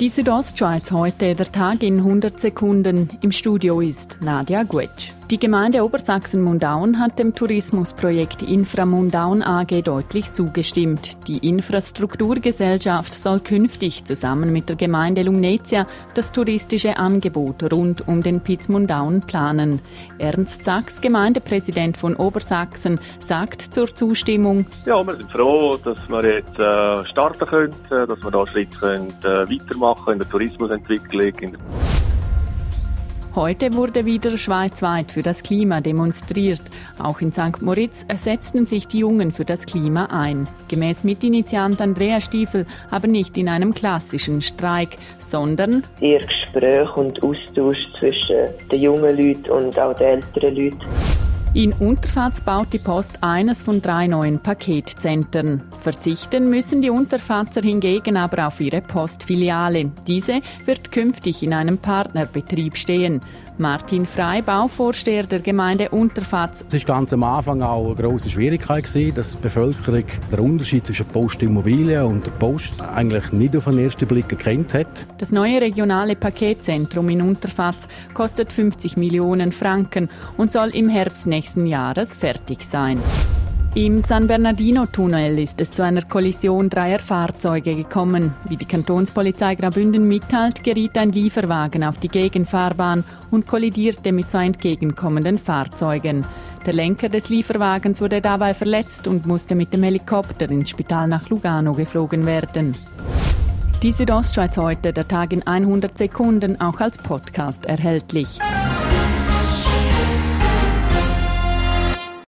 Die Südostschweiz heute, der Tag in 100 Sekunden. Im Studio ist Nadia Guetsch. Die Gemeinde Obersachsen-Mundaun hat dem Tourismusprojekt Inframundaun AG deutlich zugestimmt. Die Infrastrukturgesellschaft soll künftig zusammen mit der Gemeinde Lumnezia das touristische Angebot rund um den Piz Mundaun planen. Ernst Sachs, Gemeindepräsident von Obersachsen, sagt zur Zustimmung. Ja, wir sind froh, dass wir jetzt äh, starten können, dass wir da Schritt können, äh, weitermachen in der Tourismusentwicklung. In der Heute wurde wieder schweizweit für das Klima demonstriert. Auch in St. Moritz setzten sich die Jungen für das Klima ein. Gemäß Mitinitiant Andrea Stiefel aber nicht in einem klassischen Streik, sondern eher Gespräch und Austausch zwischen den jungen Leuten und auch den älteren Leuten. In Unterfatz baut die Post eines von drei neuen Paketzentren. Verzichten müssen die Unterfatzer hingegen aber auf ihre Postfiliale. Diese wird künftig in einem Partnerbetrieb stehen. Martin Frey, Bauvorsteher der Gemeinde Unterfatz. Es war ganz am Anfang auch eine grosse Schwierigkeit, gewesen, dass die Bevölkerung den Unterschied zwischen Postimmobilien und der Post eigentlich nicht auf den ersten Blick erkannt hat. Das neue regionale Paketzentrum in Unterfatz kostet 50 Millionen Franken und soll im Herbst nächsten Jahres fertig sein. Im San Bernardino-Tunnel ist es zu einer Kollision dreier Fahrzeuge gekommen. Wie die Kantonspolizei Graubünden mitteilt, geriet ein Lieferwagen auf die Gegenfahrbahn und kollidierte mit zwei entgegenkommenden Fahrzeugen. Der Lenker des Lieferwagens wurde dabei verletzt und musste mit dem Helikopter ins Spital nach Lugano geflogen werden. Die Südostschweiz heute, der Tag in 100 Sekunden, auch als Podcast erhältlich.